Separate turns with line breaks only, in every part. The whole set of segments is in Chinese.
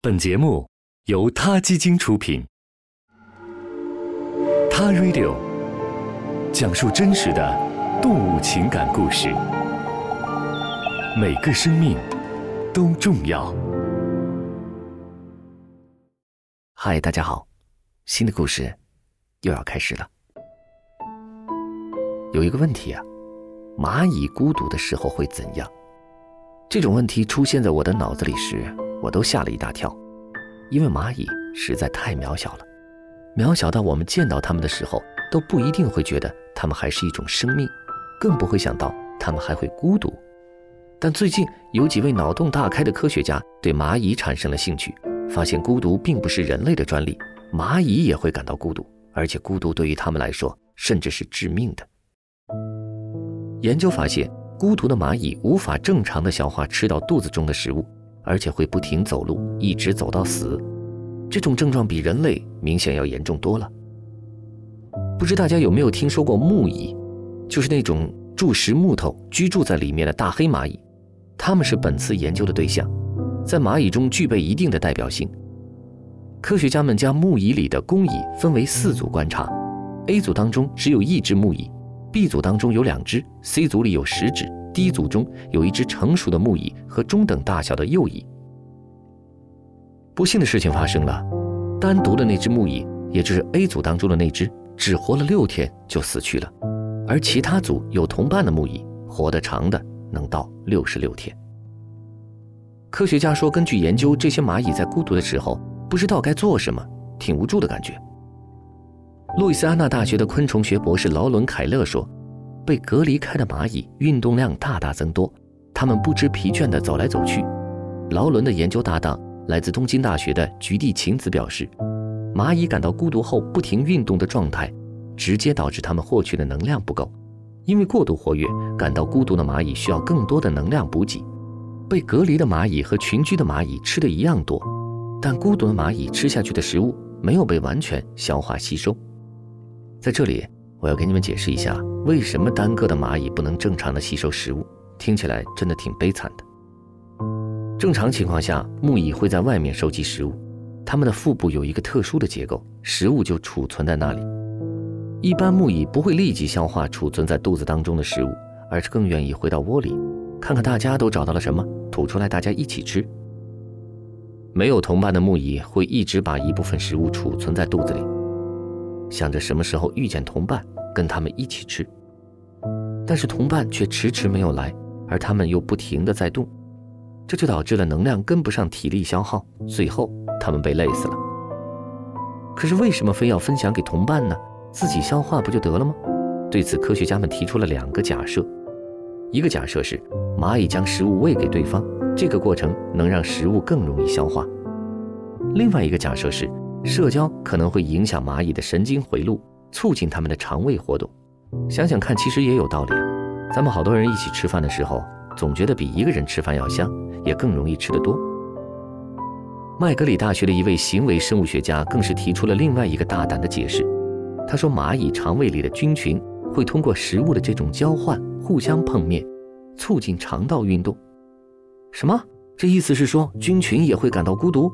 本节目由他基金出品，《他 Radio》讲述真实的动物情感故事，每个生命都重要。
嗨，大家好，新的故事又要开始了。有一个问题啊，蚂蚁孤独的时候会怎样？这种问题出现在我的脑子里时。我都吓了一大跳，因为蚂蚁实在太渺小了，渺小到我们见到它们的时候都不一定会觉得它们还是一种生命，更不会想到它们还会孤独。但最近有几位脑洞大开的科学家对蚂蚁产生了兴趣，发现孤独并不是人类的专利，蚂蚁也会感到孤独，而且孤独对于它们来说甚至是致命的。研究发现，孤独的蚂蚁无法正常的消化吃到肚子中的食物。而且会不停走路，一直走到死，这种症状比人类明显要严重多了。不知大家有没有听说过木蚁，就是那种蛀食木头、居住在里面的大黑蚂蚁，它们是本次研究的对象，在蚂蚁中具备一定的代表性。科学家们将木蚁里的工蚁分为四组观察，A 组当中只有一只木蚁，B 组当中有两只，C 组里有十只。，D 组中有一只成熟的木蚁和中等大小的幼蚁。不幸的事情发生了，单独的那只木蚁，也就是 A 组当中的那只，只活了六天就死去了，而其他组有同伴的木蚁，活得长的能到六十六天。科学家说，根据研究，这些蚂蚁在孤独的时候不知道该做什么，挺无助的感觉。路易斯安那大学的昆虫学博士劳伦·凯勒说。被隔离开的蚂蚁运动量大大增多，它们不知疲倦地走来走去。劳伦的研究搭档来自东京大学的菊地晴子表示，蚂蚁感到孤独后不停运动的状态，直接导致它们获取的能量不够。因为过度活跃，感到孤独的蚂蚁需要更多的能量补给。被隔离的蚂蚁和群居的蚂蚁吃的一样多，但孤独的蚂蚁吃下去的食物没有被完全消化吸收。在这里。我要给你们解释一下，为什么单个的蚂蚁不能正常的吸收食物？听起来真的挺悲惨的。正常情况下，木蚁会在外面收集食物，它们的腹部有一个特殊的结构，食物就储存在那里。一般木蚁不会立即消化储存在肚子当中的食物，而是更愿意回到窝里，看看大家都找到了什么，吐出来大家一起吃。没有同伴的木蚁会一直把一部分食物储存在肚子里。想着什么时候遇见同伴，跟他们一起吃，但是同伴却迟迟没有来，而他们又不停的在动，这就导致了能量跟不上体力消耗，最后他们被累死了。可是为什么非要分享给同伴呢？自己消化不就得了吗？对此，科学家们提出了两个假设：一个假设是蚂蚁将食物喂给对方，这个过程能让食物更容易消化；另外一个假设是。社交可能会影响蚂蚁的神经回路，促进它们的肠胃活动。想想看，其实也有道理。咱们好多人一起吃饭的时候，总觉得比一个人吃饭要香，也更容易吃得多。麦格里大学的一位行为生物学家更是提出了另外一个大胆的解释。他说，蚂蚁肠胃里的菌群会通过食物的这种交换，互相碰面，促进肠道运动。什么？这意思是说，菌群也会感到孤独？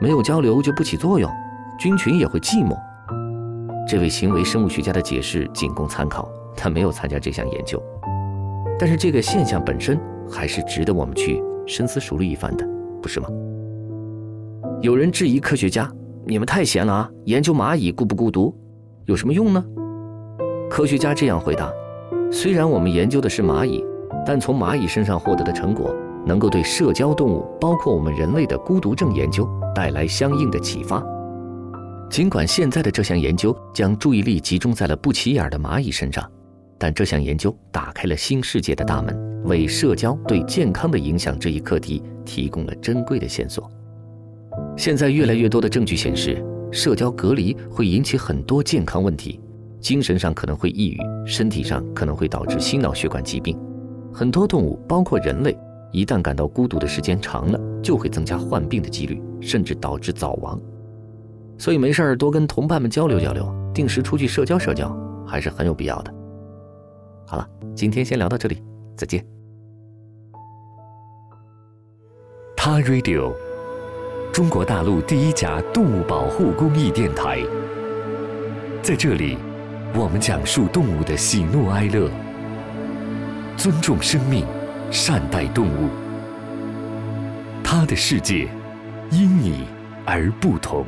没有交流就不起作用，菌群也会寂寞。这位行为生物学家的解释仅供参考，他没有参加这项研究。但是这个现象本身还是值得我们去深思熟虑一番的，不是吗？有人质疑科学家：“你们太闲了啊！研究蚂蚁孤不孤独，有什么用呢？”科学家这样回答：“虽然我们研究的是蚂蚁，但从蚂蚁身上获得的成果。”能够对社交动物，包括我们人类的孤独症研究带来相应的启发。尽管现在的这项研究将注意力集中在了不起眼的蚂蚁身上，但这项研究打开了新世界的大门，为社交对健康的影响这一课题提供了珍贵的线索。现在越来越多的证据显示，社交隔离会引起很多健康问题，精神上可能会抑郁，身体上可能会导致心脑血管疾病。很多动物，包括人类。一旦感到孤独的时间长了，就会增加患病的几率，甚至导致早亡。所以没事儿多跟同伴们交流交流，定时出去社交社交，还是很有必要的。好了，今天先聊到这里，再见。
他 Radio，中国大陆第一家动物保护公益电台。在这里，我们讲述动物的喜怒哀乐，尊重生命。善待动物。他的世界因你而不同。